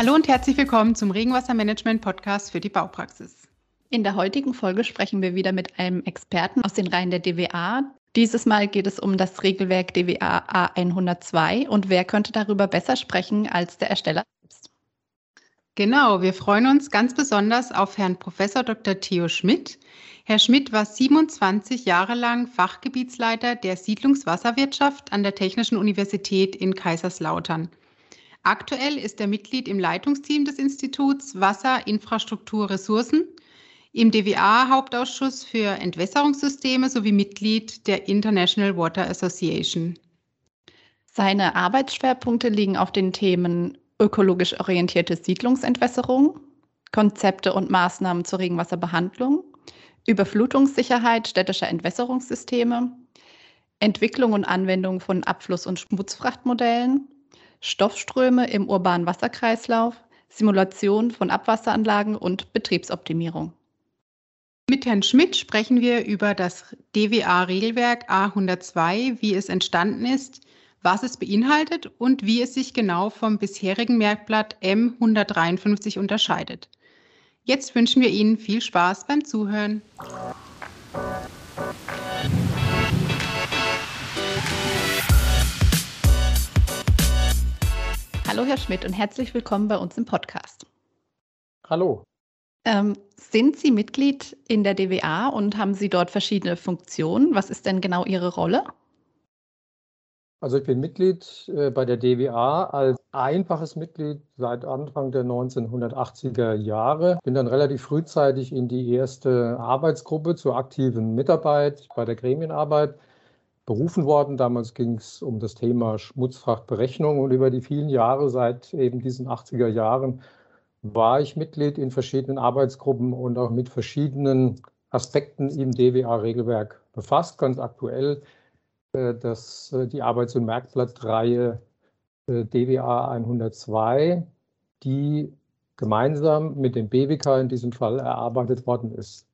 Hallo und herzlich willkommen zum Regenwassermanagement-Podcast für die Baupraxis. In der heutigen Folge sprechen wir wieder mit einem Experten aus den Reihen der DWA. Dieses Mal geht es um das Regelwerk DWA A102 und wer könnte darüber besser sprechen als der Ersteller selbst? Genau, wir freuen uns ganz besonders auf Herrn Professor Dr. Theo Schmidt. Herr Schmidt war 27 Jahre lang Fachgebietsleiter der Siedlungswasserwirtschaft an der Technischen Universität in Kaiserslautern. Aktuell ist er Mitglied im Leitungsteam des Instituts Wasser, Infrastruktur, Ressourcen, im DWA-Hauptausschuss für Entwässerungssysteme sowie Mitglied der International Water Association. Seine Arbeitsschwerpunkte liegen auf den Themen ökologisch orientierte Siedlungsentwässerung, Konzepte und Maßnahmen zur Regenwasserbehandlung, Überflutungssicherheit städtischer Entwässerungssysteme, Entwicklung und Anwendung von Abfluss- und Schmutzfrachtmodellen, Stoffströme im urbanen Wasserkreislauf, Simulation von Abwasseranlagen und Betriebsoptimierung. Mit Herrn Schmidt sprechen wir über das DWA-Regelwerk A102, wie es entstanden ist, was es beinhaltet und wie es sich genau vom bisherigen Merkblatt M153 unterscheidet. Jetzt wünschen wir Ihnen viel Spaß beim Zuhören. Hallo Herr Schmidt und herzlich willkommen bei uns im Podcast. Hallo. Ähm, sind Sie Mitglied in der DWA und haben Sie dort verschiedene Funktionen? Was ist denn genau Ihre Rolle? Also ich bin Mitglied äh, bei der DWA als einfaches Mitglied seit Anfang der 1980er Jahre. Bin dann relativ frühzeitig in die erste Arbeitsgruppe zur aktiven Mitarbeit bei der Gremienarbeit berufen worden. Damals ging es um das Thema Schmutzfrachtberechnung und über die vielen Jahre seit eben diesen 80er Jahren war ich Mitglied in verschiedenen Arbeitsgruppen und auch mit verschiedenen Aspekten im DWA-Regelwerk befasst. Ganz aktuell äh, dass äh, die Arbeits- und Merkblattreihe äh, DWA 102, die gemeinsam mit dem BWK in diesem Fall erarbeitet worden ist.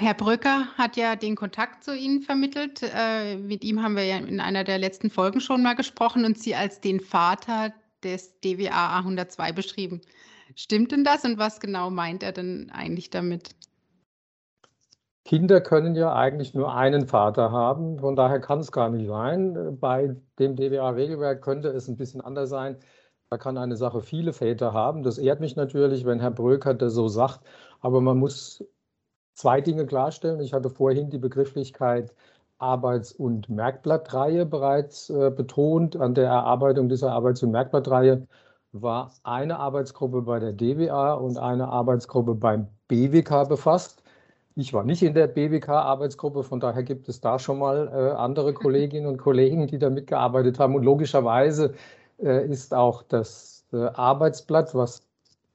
Herr Bröcker hat ja den Kontakt zu Ihnen vermittelt. Äh, mit ihm haben wir ja in einer der letzten Folgen schon mal gesprochen und Sie als den Vater des DWA 102 beschrieben. Stimmt denn das und was genau meint er denn eigentlich damit? Kinder können ja eigentlich nur einen Vater haben, von daher kann es gar nicht sein. Bei dem DWA-Regelwerk könnte es ein bisschen anders sein. Da kann eine Sache viele Väter haben. Das ehrt mich natürlich, wenn Herr Bröker das so sagt. Aber man muss zwei Dinge klarstellen. Ich hatte vorhin die Begrifflichkeit Arbeits- und Merkblattreihe bereits äh, betont. An der Erarbeitung dieser Arbeits- und Merkblattreihe war eine Arbeitsgruppe bei der DWA und eine Arbeitsgruppe beim BWK befasst. Ich war nicht in der BWK-Arbeitsgruppe, von daher gibt es da schon mal äh, andere Kolleginnen und Kollegen, die da mitgearbeitet haben. Und logischerweise äh, ist auch das äh, Arbeitsblatt, was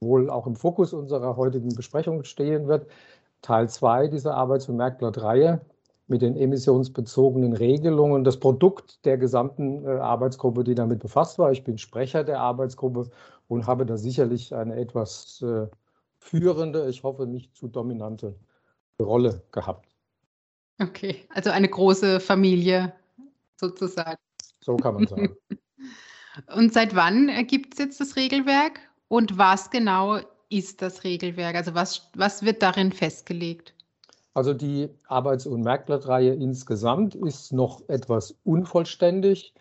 wohl auch im Fokus unserer heutigen Besprechung stehen wird, Teil 2 dieser Arbeits- und Merkblattreihe mit den emissionsbezogenen Regelungen, das Produkt der gesamten äh, Arbeitsgruppe, die damit befasst war. Ich bin Sprecher der Arbeitsgruppe und habe da sicherlich eine etwas äh, führende, ich hoffe nicht zu dominante Rolle gehabt. Okay, also eine große Familie sozusagen. So kann man sagen. und seit wann gibt es jetzt das Regelwerk und was genau ist das Regelwerk? Also was, was wird darin festgelegt? Also die Arbeits- und Merkblattreihe insgesamt ist noch etwas unvollständig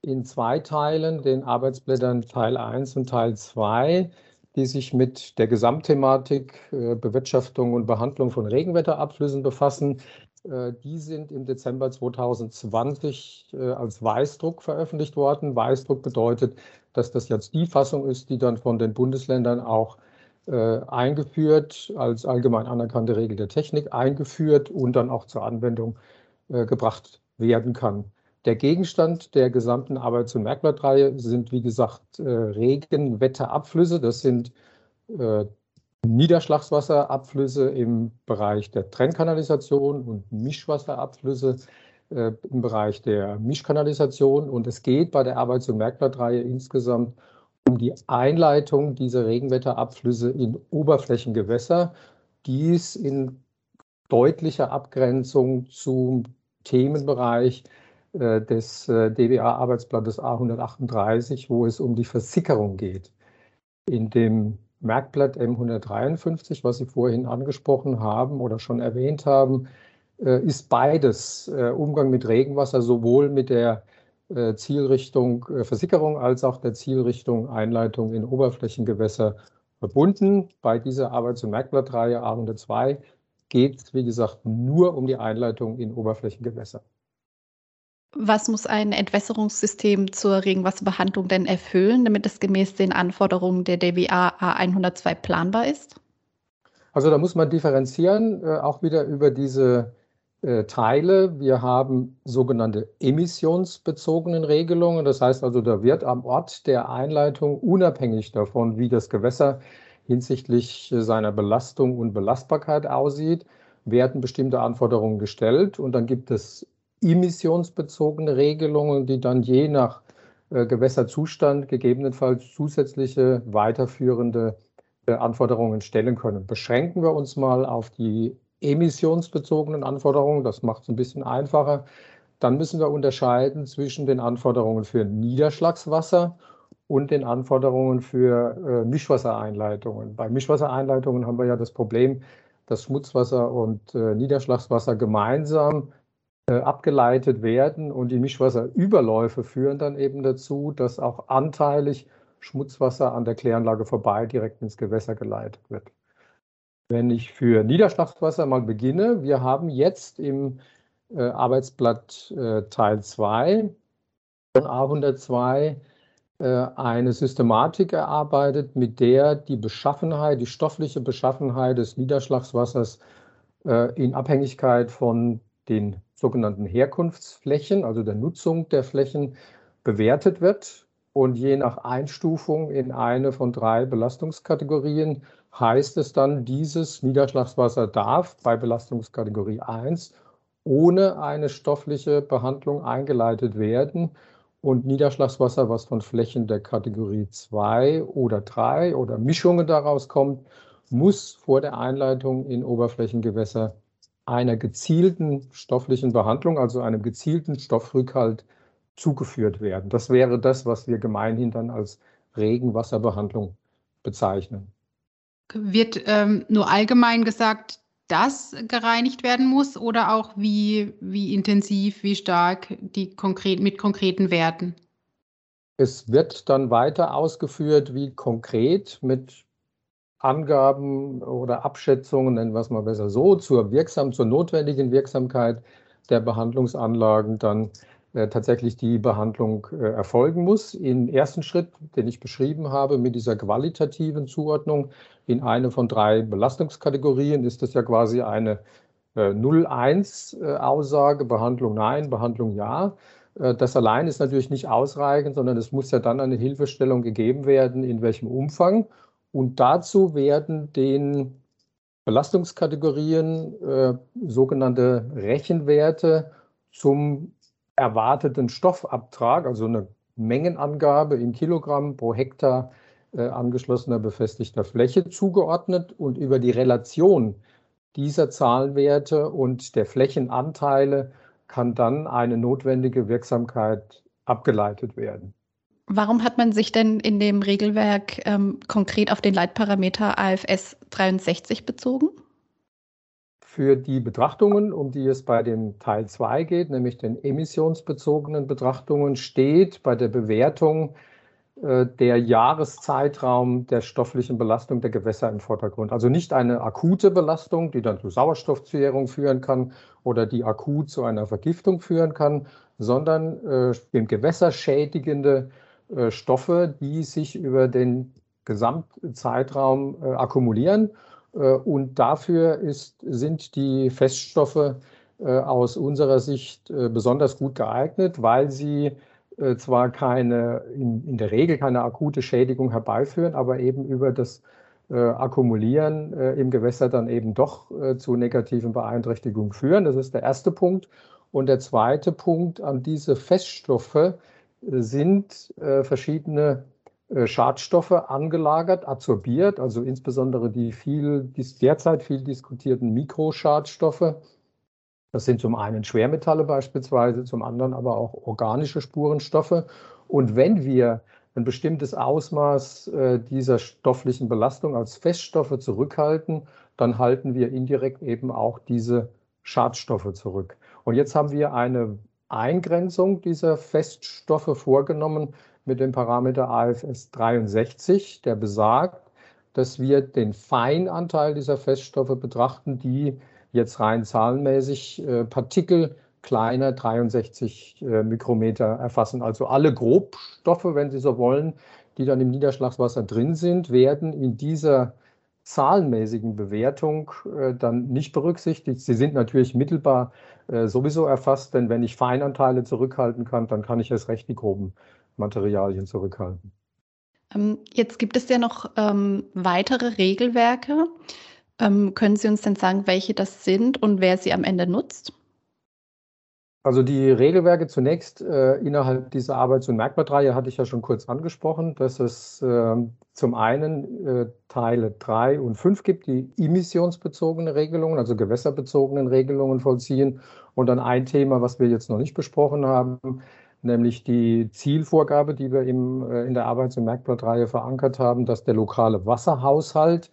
in zwei Teilen, den Arbeitsblättern Teil 1 und Teil 2, die sich mit der Gesamtthematik äh, Bewirtschaftung und Behandlung von Regenwetterabflüssen befassen. Äh, die sind im Dezember 2020 äh, als Weißdruck veröffentlicht worden. Weißdruck bedeutet, dass das jetzt die Fassung ist, die dann von den Bundesländern auch eingeführt, als allgemein anerkannte Regel der Technik eingeführt und dann auch zur Anwendung äh, gebracht werden kann. Der Gegenstand der gesamten Arbeits- und Merkblattreihe sind, wie gesagt, äh, Regenwetterabflüsse. Das sind äh, Niederschlagswasserabflüsse im Bereich der Trennkanalisation und Mischwasserabflüsse äh, im Bereich der Mischkanalisation. Und es geht bei der Arbeits- und Merkblattreihe insgesamt um die Einleitung dieser Regenwetterabflüsse in Oberflächengewässer. Dies in deutlicher Abgrenzung zum Themenbereich äh, des äh, DWA-Arbeitsblattes A138, wo es um die Versickerung geht. In dem Merkblatt M153, was Sie vorhin angesprochen haben oder schon erwähnt haben, äh, ist beides äh, Umgang mit Regenwasser sowohl mit der äh, Zielrichtung Versickerung als auch der Zielrichtung Einleitung in Oberflächengewässer verbunden. Bei dieser Arbeits- und Merkblattreihe A102 geht es, wie gesagt, nur um die Einleitung in Oberflächengewässer. Was muss ein Entwässerungssystem zur Regenwasserbehandlung denn erfüllen, damit es gemäß den Anforderungen der DWA A102 planbar ist? Also da muss man differenzieren, äh, auch wieder über diese äh, Teile. Wir haben sogenannte emissionsbezogenen Regelungen. Das heißt also, da wird am Ort der Einleitung unabhängig davon, wie das Gewässer hinsichtlich seiner Belastung und Belastbarkeit aussieht, werden bestimmte Anforderungen gestellt. Und dann gibt es emissionsbezogene Regelungen, die dann je nach äh, Gewässerzustand gegebenenfalls zusätzliche weiterführende äh, Anforderungen stellen können. Beschränken wir uns mal auf die emissionsbezogenen Anforderungen, das macht es ein bisschen einfacher. Dann müssen wir unterscheiden zwischen den Anforderungen für Niederschlagswasser und den Anforderungen für äh, Mischwassereinleitungen. Bei Mischwassereinleitungen haben wir ja das Problem, dass Schmutzwasser und äh, Niederschlagswasser gemeinsam äh, abgeleitet werden und die Mischwasserüberläufe führen dann eben dazu, dass auch anteilig Schmutzwasser an der Kläranlage vorbei direkt ins Gewässer geleitet wird. Wenn ich für Niederschlagswasser mal beginne, wir haben jetzt im äh, Arbeitsblatt äh, Teil 2 von A102 äh, eine Systematik erarbeitet, mit der die Beschaffenheit, die stoffliche Beschaffenheit des Niederschlagswassers äh, in Abhängigkeit von den sogenannten Herkunftsflächen, also der Nutzung der Flächen, bewertet wird. Und je nach Einstufung in eine von drei Belastungskategorien heißt es dann, dieses Niederschlagswasser darf bei Belastungskategorie 1 ohne eine stoffliche Behandlung eingeleitet werden. Und Niederschlagswasser, was von Flächen der Kategorie 2 oder 3 oder Mischungen daraus kommt, muss vor der Einleitung in Oberflächengewässer einer gezielten stofflichen Behandlung, also einem gezielten Stoffrückhalt zugeführt werden. Das wäre das, was wir gemeinhin dann als Regenwasserbehandlung bezeichnen. Wird ähm, nur allgemein gesagt, dass gereinigt werden muss oder auch wie, wie intensiv, wie stark die konkret, mit konkreten Werten? Es wird dann weiter ausgeführt, wie konkret mit Angaben oder Abschätzungen, nennen wir es mal besser so, zur wirksam, zur notwendigen Wirksamkeit der Behandlungsanlagen dann tatsächlich die Behandlung äh, erfolgen muss. Im ersten Schritt, den ich beschrieben habe, mit dieser qualitativen Zuordnung in eine von drei Belastungskategorien, ist das ja quasi eine äh, 0-1-Aussage, Behandlung nein, Behandlung ja. Äh, das allein ist natürlich nicht ausreichend, sondern es muss ja dann eine Hilfestellung gegeben werden, in welchem Umfang und dazu werden den Belastungskategorien äh, sogenannte Rechenwerte zum erwarteten Stoffabtrag, also eine Mengenangabe in Kilogramm pro Hektar äh, angeschlossener befestigter Fläche zugeordnet und über die Relation dieser Zahlenwerte und der Flächenanteile kann dann eine notwendige Wirksamkeit abgeleitet werden. Warum hat man sich denn in dem Regelwerk ähm, konkret auf den Leitparameter AFS 63 bezogen? Für die Betrachtungen, um die es bei dem Teil 2 geht, nämlich den emissionsbezogenen Betrachtungen, steht bei der Bewertung äh, der Jahreszeitraum der stofflichen Belastung der Gewässer im Vordergrund. Also nicht eine akute Belastung, die dann zu Sauerstoffzehrung führen kann oder die akut zu einer Vergiftung führen kann, sondern äh, dem Gewässer schädigende äh, Stoffe, die sich über den Gesamtzeitraum äh, akkumulieren. Äh, und dafür ist, sind die Feststoffe aus unserer Sicht besonders gut geeignet, weil sie zwar keine, in, in, der Regel keine akute Schädigung herbeiführen, aber eben über das Akkumulieren im Gewässer dann eben doch zu negativen Beeinträchtigungen führen. Das ist der erste Punkt. Und der zweite Punkt, an diese Feststoffe sind äh, verschiedene äh, Schadstoffe angelagert, absorbiert, also insbesondere die viel, derzeit viel diskutierten Mikroschadstoffe. Das sind zum einen Schwermetalle beispielsweise, zum anderen aber auch organische Spurenstoffe. Und wenn wir ein bestimmtes Ausmaß äh, dieser stofflichen Belastung als Feststoffe zurückhalten, dann halten wir indirekt eben auch diese Schadstoffe zurück. Und jetzt haben wir eine Eingrenzung dieser Feststoffe vorgenommen mit dem Parameter AFS 63, der besagt, dass wir den Feinanteil dieser Feststoffe betrachten, die jetzt rein zahlenmäßig äh, Partikel kleiner 63 äh, Mikrometer erfassen. Also alle Grobstoffe, wenn Sie so wollen, die dann im Niederschlagswasser drin sind, werden in dieser zahlenmäßigen Bewertung äh, dann nicht berücksichtigt. Sie sind natürlich mittelbar äh, sowieso erfasst, denn wenn ich Feinanteile zurückhalten kann, dann kann ich erst recht die groben Materialien zurückhalten. Ähm, jetzt gibt es ja noch ähm, weitere Regelwerke. Ähm, können Sie uns denn sagen, welche das sind und wer sie am Ende nutzt? Also die Regelwerke zunächst äh, innerhalb dieser Arbeits- und Merkmalreihe hatte ich ja schon kurz angesprochen, dass es äh, zum einen äh, Teile 3 und 5 gibt, die emissionsbezogene Regelungen, also gewässerbezogenen Regelungen vollziehen. Und dann ein Thema, was wir jetzt noch nicht besprochen haben, nämlich die Zielvorgabe, die wir im, äh, in der Arbeits- und Merkblattreihe verankert haben, dass der lokale Wasserhaushalt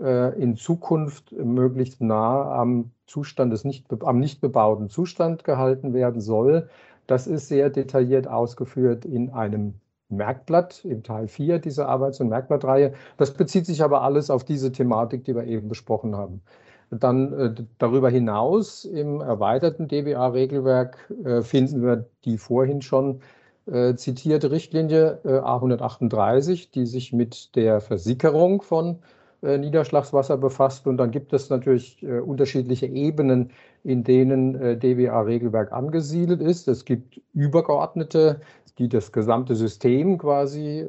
äh, in Zukunft möglichst nah am Zustand des nicht, am nicht bebauten Zustand gehalten werden soll. Das ist sehr detailliert ausgeführt in einem Merkblatt im Teil 4 dieser Arbeits- und Merkblattreihe. Das bezieht sich aber alles auf diese Thematik, die wir eben besprochen haben. Dann äh, darüber hinaus im erweiterten DBA-Regelwerk äh, finden wir die vorhin schon äh, zitierte Richtlinie äh, A138, die sich mit der Versickerung von Niederschlagswasser befasst. Und dann gibt es natürlich unterschiedliche Ebenen, in denen DWA-Regelwerk angesiedelt ist. Es gibt übergeordnete, die das gesamte System quasi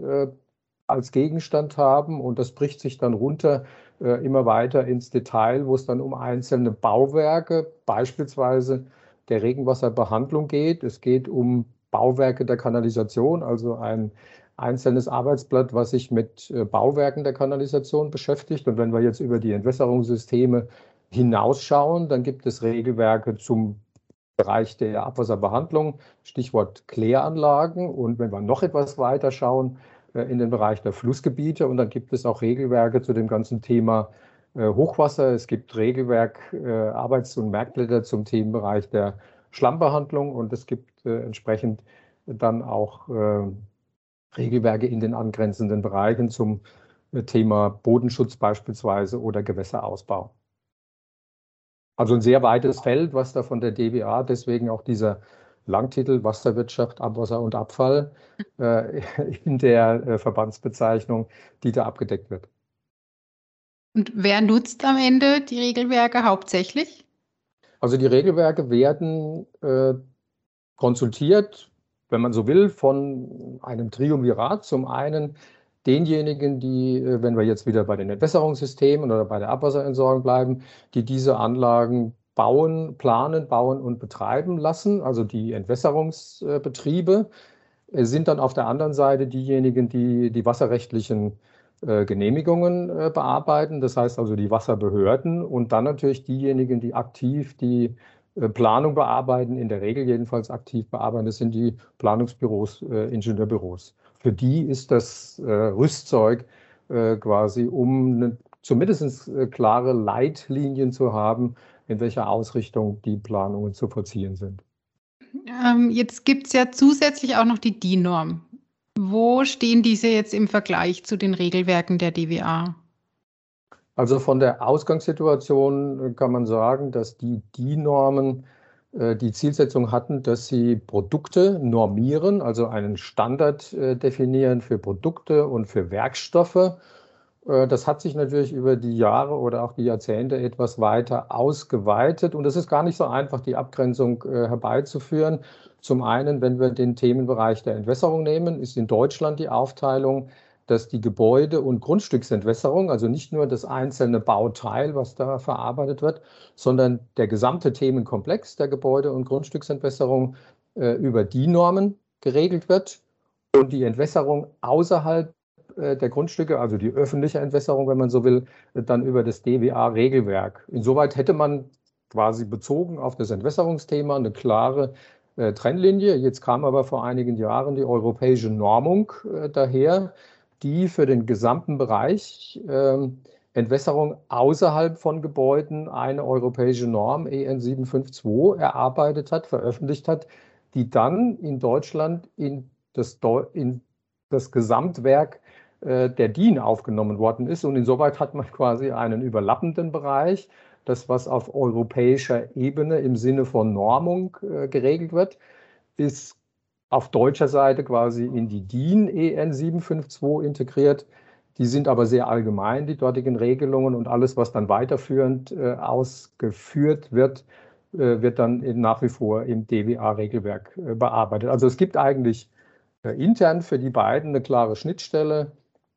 als Gegenstand haben. Und das bricht sich dann runter immer weiter ins Detail, wo es dann um einzelne Bauwerke, beispielsweise der Regenwasserbehandlung geht. Es geht um Bauwerke der Kanalisation, also ein einzelnes Arbeitsblatt, was sich mit äh, Bauwerken der Kanalisation beschäftigt. Und wenn wir jetzt über die Entwässerungssysteme hinausschauen, dann gibt es Regelwerke zum Bereich der Abwasserbehandlung, Stichwort Kläranlagen. Und wenn wir noch etwas weiter schauen, äh, in den Bereich der Flussgebiete, und dann gibt es auch Regelwerke zu dem ganzen Thema äh, Hochwasser. Es gibt Regelwerk, Arbeits- und Merkblätter zum Themenbereich der Schlammbehandlung und es gibt entsprechend dann auch Regelwerke in den angrenzenden Bereichen zum äh, Thema Bodenschutz beispielsweise oder Gewässerausbau. Also ein sehr weites Feld, was da von der DWA, deswegen auch dieser Langtitel Wasserwirtschaft, Abwasser und Abfall äh, in der äh, Verbandsbezeichnung, die da abgedeckt wird. Und wer nutzt am Ende die Regelwerke hauptsächlich? Also die Regelwerke werden äh, konsultiert wenn man so will, von einem Triumvirat. Zum einen denjenigen, die, äh, wenn wir jetzt wieder bei den Entwässerungssystemen oder bei der Abwasserentsorgung bleiben, die diese Anlagen bauen, planen, bauen und betreiben lassen, also die Entwässerungsbetriebe, äh, sind dann auf der anderen Seite diejenigen, die die wasserrechtlichen äh, Genehmigungen bearbeiten, das heißt also die Wasserbehörden und dann natürlich diejenigen, die aktiv die äh, Planung bearbeiten, in der Regel jedenfalls aktiv bearbeiten, das sind die Planungsbüros, äh, Ingenieurbüros. Für die ist das äh, Rüstzeug äh, quasi, um eine, zumindest äh, klare Leitlinien zu haben, in welcher Ausrichtung die Planungen zu vollziehen sind. Ähm, jetzt gibt es ja zusätzlich auch noch die DIN-Norm. Wo stehen diese jetzt im Vergleich zu den Regelwerken der DWA? Also von der Ausgangssituation äh, kann man sagen, dass die DIN-Normen äh, die Zielsetzung hatten, dass sie Produkte normieren, also einen Standard äh, definieren für Produkte und für Werkstoffe. Das hat sich natürlich über die Jahre oder auch die Jahrzehnte etwas weiter ausgeweitet und es ist gar nicht so einfach, die Abgrenzung herbeizuführen. Zum einen, wenn wir den Themenbereich der Entwässerung nehmen, ist in Deutschland die Aufteilung dass die Gebäude- und Grundstücksentwässerung, also nicht nur das einzelne Bauteil, was da verarbeitet wird, sondern der gesamte Themenkomplex der Gebäude- und Grundstücksentwässerung äh, über die Normen geregelt wird und die Entwässerung außerhalb äh, der Grundstücke, also die öffentliche Entwässerung, wenn man so will, dann über das DWA-Regelwerk. Insoweit hätte man quasi bezogen auf das Entwässerungsthema eine klare äh, Trennlinie. Jetzt kam aber vor einigen Jahren die europäische Normung äh, daher, die für den gesamten Bereich ähm, Entwässerung außerhalb von Gebäuden eine europäische Norm EN 752 erarbeitet hat, veröffentlicht hat, die dann in Deutschland in das, in das Gesamtwerk äh, der DIN aufgenommen worden ist. Und insoweit hat man quasi einen überlappenden Bereich, das, was auf europäischer Ebene im Sinne von Normung äh, geregelt wird, ist auf deutscher Seite quasi in die DIN EN 752 integriert. Die sind aber sehr allgemein, die dortigen Regelungen und alles, was dann weiterführend äh, ausgeführt wird, wird dann nach wie vor im DWA-Regelwerk bearbeitet. Also es gibt eigentlich intern für die beiden eine klare Schnittstelle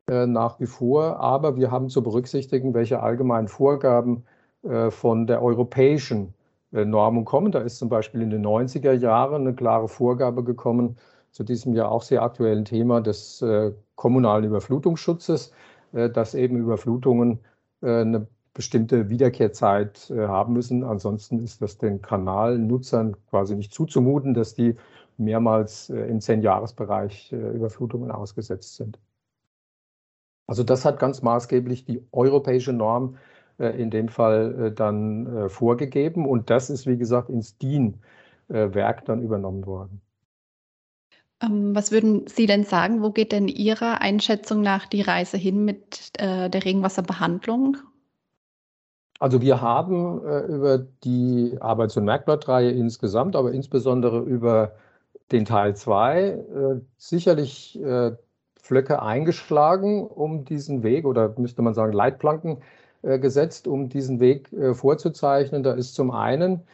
äh, nach wie vor, aber wir haben zu berücksichtigen, welche allgemeinen Vorgaben äh, von der europäischen Normung kommen. Da ist zum Beispiel in den 90er Jahren eine klare Vorgabe gekommen, zu diesem ja auch sehr aktuellen Thema des kommunalen Überflutungsschutzes, dass eben Überflutungen eine bestimmte Wiederkehrzeit haben müssen. Ansonsten ist das den Kanalnutzern quasi nicht zuzumuten, dass die mehrmals im Zehn-Jahres-Bereich Überflutungen ausgesetzt sind. Also das hat ganz maßgeblich die europäische Norm äh, in dem Fall äh, dann äh, vorgegeben und das ist, wie gesagt, ins DIN-Werk dann übernommen worden. Ähm, was würden Sie denn sagen? Wo geht denn Ihrer Einschätzung nach die Reise hin mit der Regenwasserbehandlung? Also wir haben über die Arbeits- und Merkblattreihe insgesamt, aber insbesondere über den Teil 2 sicherlich Flöcke eingeschlagen, um diesen Weg, oder müsste man sagen Leitplanken äh, gesetzt, um diesen Weg äh, vorzuzeichnen. Da ist zum einen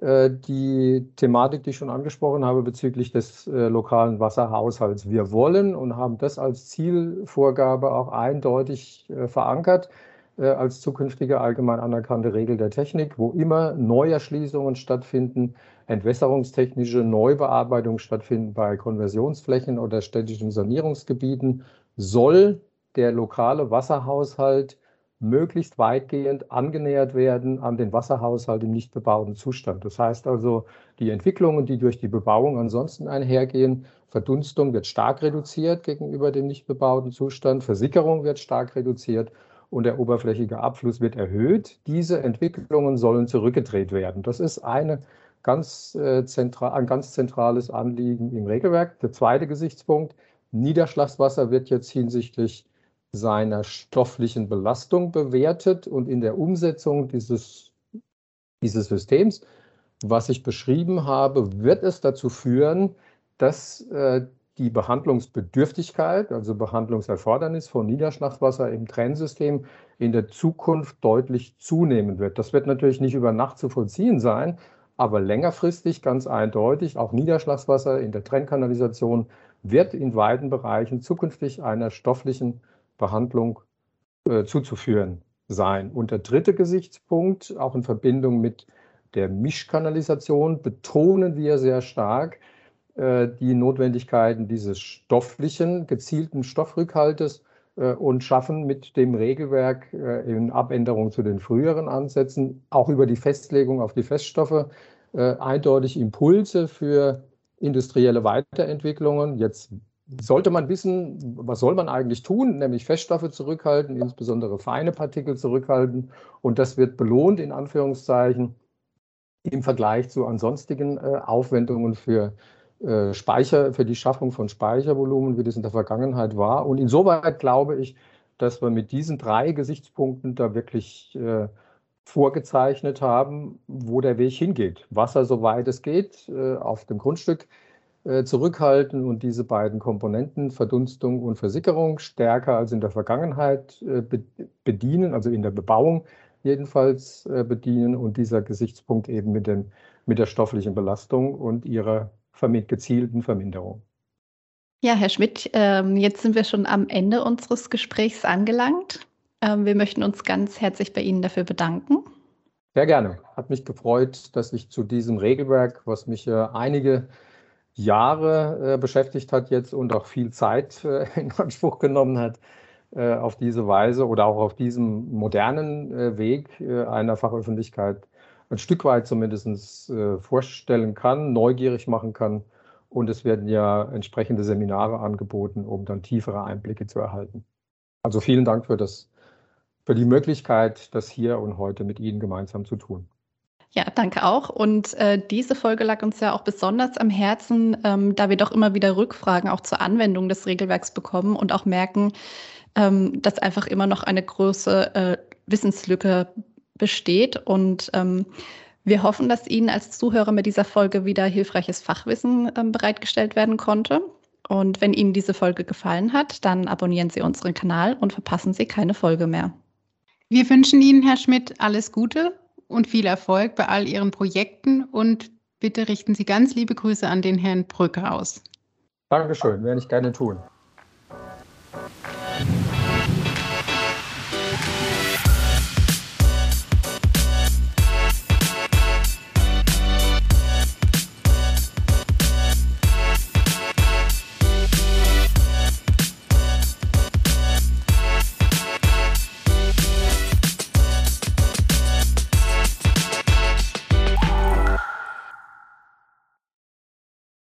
äh, die Thematik, die ich schon angesprochen habe, bezüglich des äh, lokalen Wasserhaushalts. Wir wollen und haben das als Zielvorgabe auch eindeutig äh, verankert äh, als zukünftige allgemein anerkannte Regel der Technik, wo immer Neuerschließungen stattfinden, entwässerungstechnische Neubearbeitungen stattfinden bei Konversionsflächen oder städtischen Sanierungsgebieten, soll der lokale Wasserhaushalt möglichst weitgehend angenähert werden an den Wasserhaushalt im nicht bebauten Zustand. Das heißt also, die Entwicklungen, die durch die Bebauung ansonsten einhergehen, Verdunstung wird stark reduziert gegenüber dem nicht bebauten Zustand, Versickerung wird stark reduziert und der oberflächige Abfluss wird erhöht. Diese Entwicklungen sollen zurückgedreht werden. Das ist eine ganz, äh, zentral, ein ganz zentrales Anliegen im Regelwerk. Der zweite Gesichtspunkt, Niederschlagswasser wird jetzt hinsichtlich seiner stofflichen Belastung bewertet und in der Umsetzung dieses, dieses Systems, was ich beschrieben habe, wird es dazu führen, dass äh, die Behandlungsbedürftigkeit, also Behandlungserfordernis von Niederschlagswasser im Trennsystem in der Zukunft deutlich zunehmen wird. Das wird natürlich nicht über Nacht zu vollziehen sein, aber längerfristig ganz eindeutig, auch Niederschlagswasser in der Trennkanalisation wird in weiten Bereichen zukünftig einer stofflichen Behandlung äh, zuzuführen sein. Und der dritte Gesichtspunkt, auch in Verbindung mit der Mischkanalisation, betonen wir sehr stark äh, die Notwendigkeiten dieses stofflichen, gezielten Stoffrückhaltes und schaffen mit dem Regelwerk äh, in Abänderung zu den früheren Ansätzen, auch über die Festlegung auf die Feststoffe, eindeutig Impulse für industrielle Weiterentwicklungen. Jetzt sollte man wissen, was soll man eigentlich tun, nämlich Feststoffe zurückhalten, insbesondere feine Partikel zurückhalten. Und das wird belohnt, in Anführungszeichen, im Vergleich zu ansonstigen Aufwendungen für äh, Speicher, für die Schaffung von Speichervolumen, wie das in der Vergangenheit war. Und insoweit glaube ich, dass wir mit diesen drei Gesichtspunkten da wirklich äh, vorgezeichnet haben, wo der Weg hingeht. Wasser, soweit es geht, äh, auf dem Grundstück äh, zurückhalten und diese beiden Komponenten, Verdunstung und Versickerung, stärker als in der Vergangenheit äh, be bedienen, also in der Bebauung jedenfalls äh, bedienen und dieser Gesichtspunkt eben mit, dem, mit der stofflichen Belastung und ihrer gezielten Verminderung. Ja, Herr Schmidt, ähm, jetzt sind wir schon am Ende unseres Gesprächs angelangt. Ähm, wir möchten uns ganz herzlich bei Ihnen dafür bedanken. Sehr gerne. Hat mich gefreut, dass ich zu diesem Regelwerk, was mich einige Jahre äh, beschäftigt hat jetzt und auch viel Zeit äh, in Anspruch genommen hat, äh, auf diese Weise oder auch auf diesem modernen Weg einer Fachöffentlichkeit ein Stück weit zumindest äh, vorstellen kann, neugierig machen kann. Und es werden ja entsprechende Seminare angeboten, um dann tiefere Einblicke zu erhalten. Also vielen Dank für, das, für die Möglichkeit, das hier und heute mit Ihnen gemeinsam zu tun. Ja, danke auch. Und äh, diese Folge lag uns ja auch besonders am Herzen, ähm, da wir doch immer wieder Rückfragen auch zur Anwendung des Regelwerks bekommen und auch merken, ähm, dass einfach immer noch eine große äh, Wissenslücke besteht. Und ähm, wir hoffen, dass Ihnen als Zuhörer mit dieser Folge wieder hilfreiches Fachwissen ähm, bereitgestellt werden konnte. Und wenn Ihnen diese Folge gefallen hat, dann abonnieren Sie unseren Kanal und verpassen Sie keine Folge mehr. Wir wünschen Ihnen, Herr Schmidt, alles Gute und viel Erfolg bei all Ihren Projekten und bitte richten Sie ganz liebe Grüße an den Herrn Brücke aus. Dankeschön, werde ich gerne tun.